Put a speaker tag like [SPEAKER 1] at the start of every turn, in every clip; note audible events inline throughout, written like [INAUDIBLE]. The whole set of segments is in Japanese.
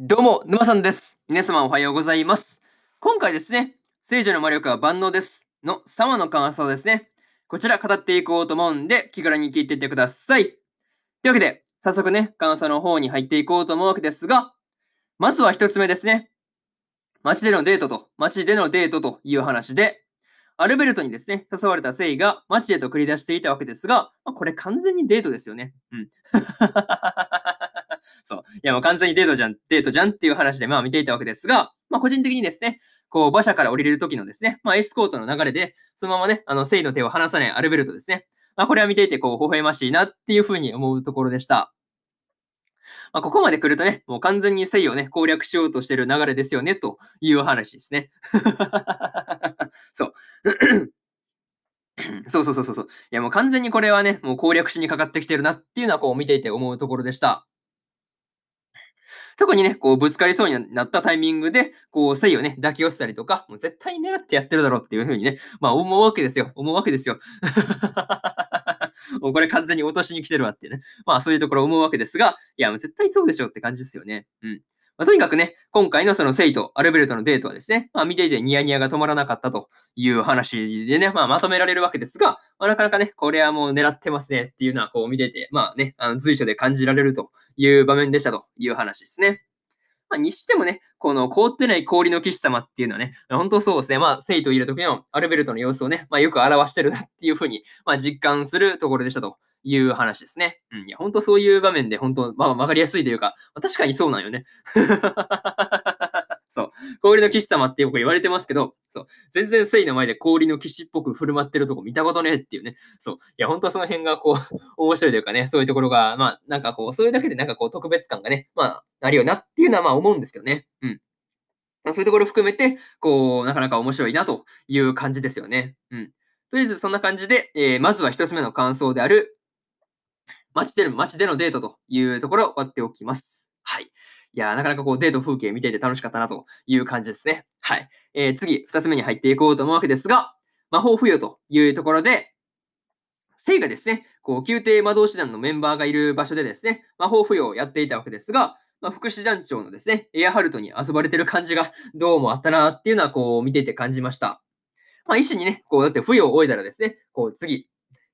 [SPEAKER 1] どうも、沼さんです。皆様おはようございます。今回ですね、聖女の魔力は万能ですの3話の感想ですね。こちら語っていこうと思うんで、気軽に聞いていってください。というわけで、早速ね、感想の方に入っていこうと思うわけですが、まずは一つ目ですね。街でのデートと、街でのデートという話で、アルベルトにですね、誘われたセイが街へと繰り出していたわけですが、まあ、これ完全にデートですよね。うん。[LAUGHS] そう。いや、もう完全にデートじゃん、デートじゃんっていう話で、まあ見ていたわけですが、まあ個人的にですね、こう馬車から降りれる時のですね、まあエスコートの流れで、そのままね、あの、セイの手を離さないアルベルトですね。まあこれは見ていて、こう、微笑ましいなっていうふうに思うところでした。まあ、ここまで来るとね、もう完全にセイをね、攻略しようとしてる流れですよね、という話ですね。[LAUGHS] そう。[CLEARS THROAT] そうそうそうそうそう。いやもう完全にこれはね、もう攻略しにかかってきてるなっていうのはこう見ていて思うところでした。特にね、こうぶつかりそうになったタイミングで、こう、せいをね、抱き寄せたりとか、もう絶対に狙ってやってるだろうっていうふうにね、まあ思うわけですよ。思うわけですよ。[LAUGHS] もうこれ完全に落としに来てるわってね。まあそういうところ思うわけですが、いや、もう絶対そうでしょって感じですよね。うん。まあ、とにかくね、今回のそのセイとアルベルトのデートはですね、まあ見ていてニヤニヤが止まらなかったという話でね、まあまとめられるわけですが、まあ、なかなかね、これはもう狙ってますねっていうのはこう見てて、まあね、あの随所で感じられるという場面でしたという話ですね。まあ、にしてもね、この凍ってない氷の騎士様っていうのはね、本当そうですね、まあ、セイといる時のアルベルトの様子をね、まあ、よく表してるなっていうふうに、まあ、実感するところでしたという話ですね。うん、いや、本当そういう場面で、本当、まあ、わかりやすいというか、まあ、確かにそうなんよね。[LAUGHS] そう。氷の騎士様ってよく言われてますけど、そう。全然セイの前で氷の騎士っぽく振る舞ってるとこ見たことねえっていうね。そう。いや、本当その辺がこう、[LAUGHS] 面白いというかね、そういうところが、まあ、なんかこう、それだけでなんかこう、特別感がね、まあ、あるよなっていうのはまあ思うんですけどね。うん。まあ、そういうところ含めて、こう、なかなか面白いなという感じですよね。うん。とりあえずそんな感じで、えー、まずは一つ目の感想である、街での、街でのデートというところを終わっておきます。はい。いやなかなかこうデート風景見ていて楽しかったなという感じですね。はい。えー、次、二つ目に入っていこうと思うわけですが、魔法付与というところで、セイがですね、こう、宮廷魔導士団のメンバーがいる場所でですね、魔法付与をやっていたわけですが、まあ、副師団長のですね、エアハルトに遊ばれてる感じがどうもあったなっていうのはこう見ていて感じました。まあ、一緒にね、こう、だって付与を終えたらですね、こう、次、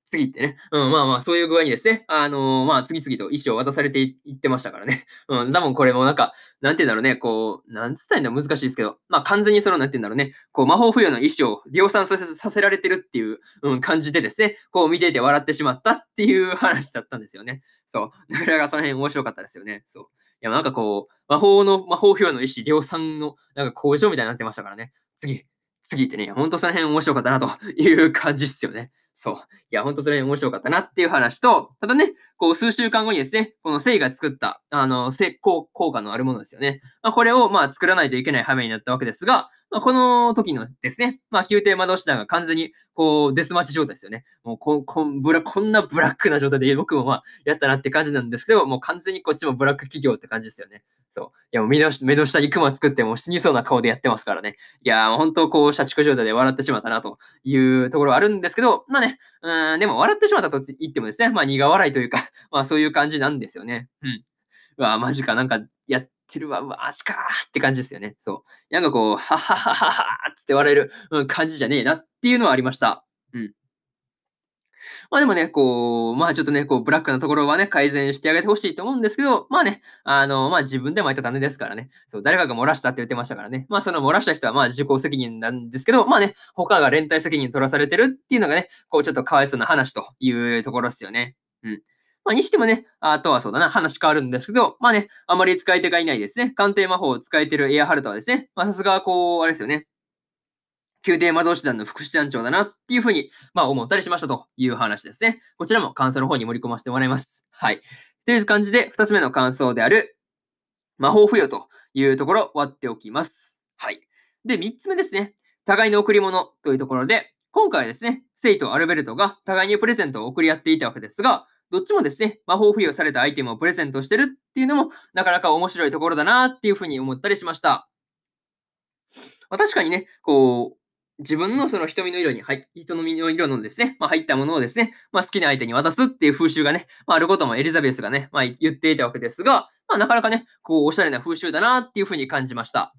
[SPEAKER 1] 次ってね、うん、まあまあ、そういう具合にですね、あのー、まあ、次々と意思を渡されていってましたからね。[LAUGHS] うん、多分これもなんか、なんて言うんだろうね、こう、なんつったらいいんだ難しいですけど、まあ、完全にその、なんて言うんだろうね、こう、魔法付与の意思を量産させさせられてるっていう、うん、感じでですね、こう見ていて笑ってしまったっていう話だったんですよね。そう。なかなかその辺面白かったですよね。そう。いや、なんかこう、魔法の、魔法付与の意思量産の、なんか工場みたいになってましたからね。次、過ぎてね、ほんとその辺面白かったなという感じっすよね。そう。いや、ほんとその辺面白かったなっていう話と、ただね、こう数週間後にですね、このセイが作った、あの、成功効果のあるものですよね。まあ、これをまあ作らないといけない羽目になったわけですが、まあ、この時のですね、まあ、宮廷魔導士団が完全に、こう、デスマッチ状態ですよね。もうこ、こブラ、こんなブラックな状態で、僕もまあ、やったなって感じなんですけど、もう完全にこっちもブラック企業って感じですよね。そう。いや、もう目の目の下にクマ作っても死にそうな顔でやってますからね。いや、本当こう、社畜状態で笑ってしまったなというところはあるんですけど、まあね、うん、でも笑ってしまったと言ってもですね、まあ苦笑いというか、[LAUGHS] まあそういう感じなんですよね。うん。うわ、マジか、なんかやってるわ、マジかーって感じですよね。そう。なんかこう、はははははつって笑える、感じじゃねえなっていうのはありました。うん。まあでもね、こう、まあちょっとね、こう、ブラックなところはね、改善してあげてほしいと思うんですけど、まあね、あの、まあ自分で巻いた種ですからね、そう、誰かが漏らしたって言ってましたからね、まあその漏らした人はまあ自己責任なんですけど、まあね、他が連帯責任取らされてるっていうのがね、こう、ちょっとかわいそうな話というところですよね。うん。まあ、にしてもね、あとはそうだな、話変わるんですけど、まあね、あまり使い手がいないですね。鑑定魔法を使えてるエアハルトはですね、まあさすがこう、あれですよね。宮廷魔導士団の副師団長だなっていうふうに、まあ、思ったりしましたという話ですね。こちらも感想の方に盛り込ませてもらいます。はい。という感じで、二つ目の感想である、魔法付与というところ、終わっておきます。はい。で、三つ目ですね。互いの贈り物というところで、今回はですね、セイとアルベルトが互いにプレゼントを送り合っていたわけですが、どっちもですね、魔法付与されたアイテムをプレゼントしてるっていうのも、なかなか面白いところだなっていうふうに思ったりしました。まあ、確かにね、こう、自分のその瞳の色に入、人の身の色のですね、まあ、入ったものをですね、まあ、好きな相手に渡すっていう風習がね、まあ、あることもエリザベスがね、まあ、言っていたわけですが、まあ、なかなかね、こう、おしゃれな風習だなっていうふうに感じました。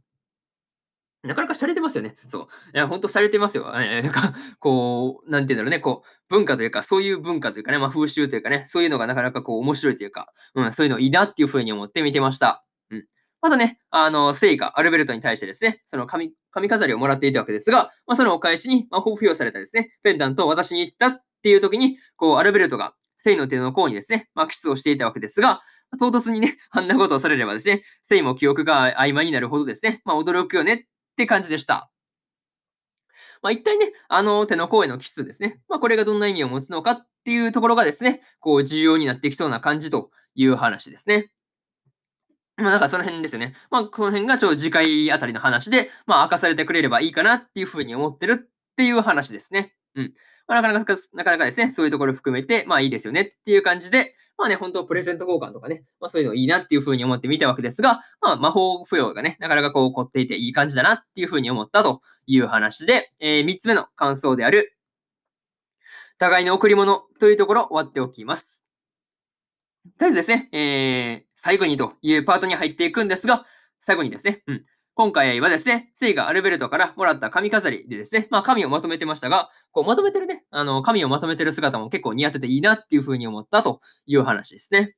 [SPEAKER 1] なかなか洒落てますよね。そう。いや、ほんと洒落てますよ。えなんか、こう、なんて言うんだろうね、こう、文化というか、そういう文化というかね、まあ、風習というかね、そういうのがなかなかこう、面白いというか、うん、そういうのいいなっていうふうに思って見てました。うん。またね、あの、セイカ、アルベルトに対してですね、その髪、髪飾りをもらっていたわけですが、まあ、そのお返しに、魔法付与されたですね、ペンダントを渡しに行ったっていう時に、こう、アルベルトが、セイの手の甲にですね、まあ、キスをしていたわけですが、唐突にね、あんなことをされればですね、セイも記憶が曖昧になるほどですね、まあ、驚くよねって感じでした。まあ、一体ね、あの手の甲への奇数ですね。まあ、これがどんな意味を持つのかっていうところがですね、こう重要になってきそうな感じという話ですね。まあ、だからその辺ですよね。まあ、この辺がちょうど次回あたりの話で、まあ、明かされてくれればいいかなっていうふうに思ってるっていう話ですね。うん。まあ、なかなか、なかなかですね、そういうところ含めて、まあいいですよねっていう感じで、まあね、本当プレゼント交換とかね、まあそういうのいいなっていうふうに思って見たわけですが、まあ魔法付与がね、なかなかこう起こっていていい感じだなっていうふうに思ったという話で、えー、3つ目の感想である、互いの贈り物というところ終わっておきます。とりあえずですね、えー、最後にというパートに入っていくんですが、最後にですね、うん。今回はですね、聖がアルベルトからもらった髪飾りでですね、まあ髪をまとめてましたが、こうまとめてるね、あの、髪をまとめてる姿も結構似合ってていいなっていうふうに思ったという話ですね。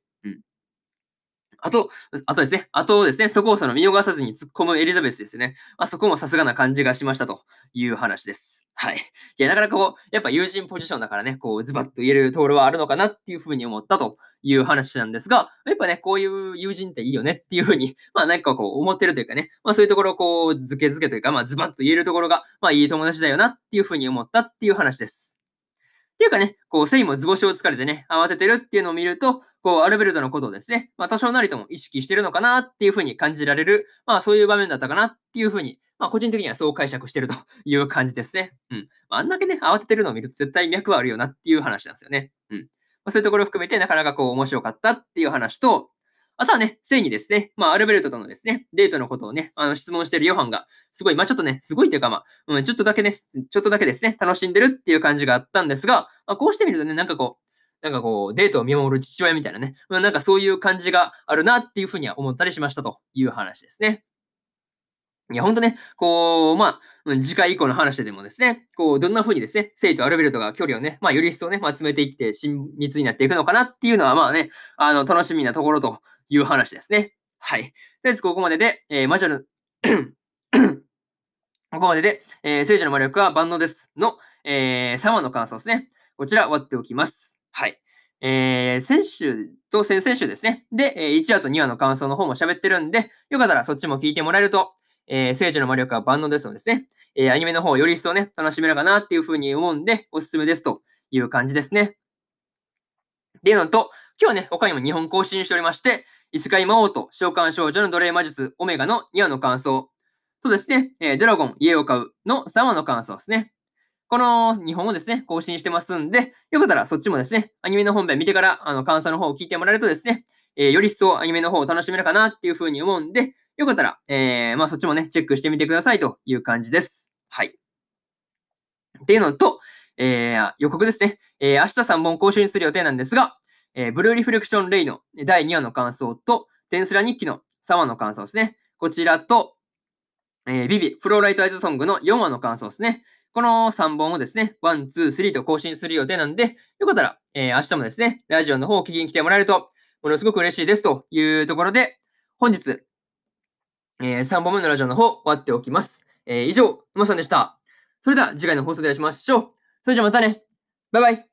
[SPEAKER 1] あと、あとですね、あとですね、そこをその見逃さずに突っ込むエリザベスですね。あそこもさすがな感じがしましたという話です。はい。いや、なかなかこう、やっぱ友人ポジションだからね、こう、ズバッと言えるところはあるのかなっていうふうに思ったという話なんですが、やっぱね、こういう友人っていいよねっていうふうに、[LAUGHS] まあ何かこう思ってるというかね、まあそういうところをこう、ズケズケというか、まあズバッと言えるところが、まあいい友達だよなっていうふうに思ったっていう話です。っていうかね、こう、セイも図星を疲れてね、慌ててるっていうのを見ると、こう、アルベルトのことをですね、まあ、多少なりとも意識してるのかなっていうふうに感じられる、まあ、そういう場面だったかなっていうふうに、まあ、個人的にはそう解釈してるという感じですね。うん。あんだけね、慌ててるのを見ると絶対脈はあるよなっていう話なんですよね。うん。まあ、そういうところを含めて、なかなかこう、面白かったっていう話と、あとはね、ついにですね、まあ、アルベルトとのですね、デートのことをね、あの、質問してるヨハンが、すごい、まあ、ちょっとね、すごいというか、まあ、うん、ちょっとだけね、ちょっとだけですね、楽しんでるっていう感じがあったんですが、まあ、こうしてみるとね、なんかこう、なんかこう、デートを見守る父親みたいなね、うん、なんかそういう感じがあるなっていうふうには思ったりしましたという話ですね。いや、ほんとね、こう、まあ、次回以降の話でもですね、こう、どんな風にですね、生とアルベルトが距離をね、まあ、より一層ね、まあ、詰めていって親密になっていくのかなっていうのは、まあね、あの、楽しみなところという話ですね。はい。とりあえずここまでで、えー、魔女の [COUGHS] ここまでで、えー、聖女の魔力は万能ですの、えー、3話の感想ですね。こちら終わっておきます。はい。えー、先週と先々週ですね。で、え1話と2話の感想の方も喋ってるんで、よかったらそっちも聞いてもらえると、えー、聖女の魔力は万能ですのですね。えー、アニメの方をより一層ね、楽しめるかなっていうふうに思うんで、おすすめですという感じですね。っていうのと、今日はね、他にも2本更新しておりまして、異世界魔王と召喚少女の奴隷魔術オメガの2話の感想とですね、えー、ドラゴン家を買うの3話の感想ですね。この2本をですね、更新してますんで、よかったらそっちもですね、アニメの本編見てから、あの、感想の方を聞いてもらえるとですね、えー、より一層アニメの方を楽しめるかなっていうふうに思うんで、よかったら、えー、まあそっちもね、チェックしてみてくださいという感じです。はい。っていうのと、えー、予告ですね。えー、明日3本更新する予定なんですが、えー、ブルーリフレクションレイの第2話の感想と、テンスラ日記の3話の感想ですね。こちらと、えー、ビビ、フローライトアイズソングの4話の感想ですね。この3本をですね、1、2、3と更新する予定なんで、よかったら、えー、明日もですね、ラジオの方を聞きに来てもらえると、ものすごく嬉しいですというところで、本日、えー、3本目のラジオの方終わっておきます。えー、以上、沼さんでした。それでは次回の放送でお会いしましょう。それじゃあまたね。バイバイ。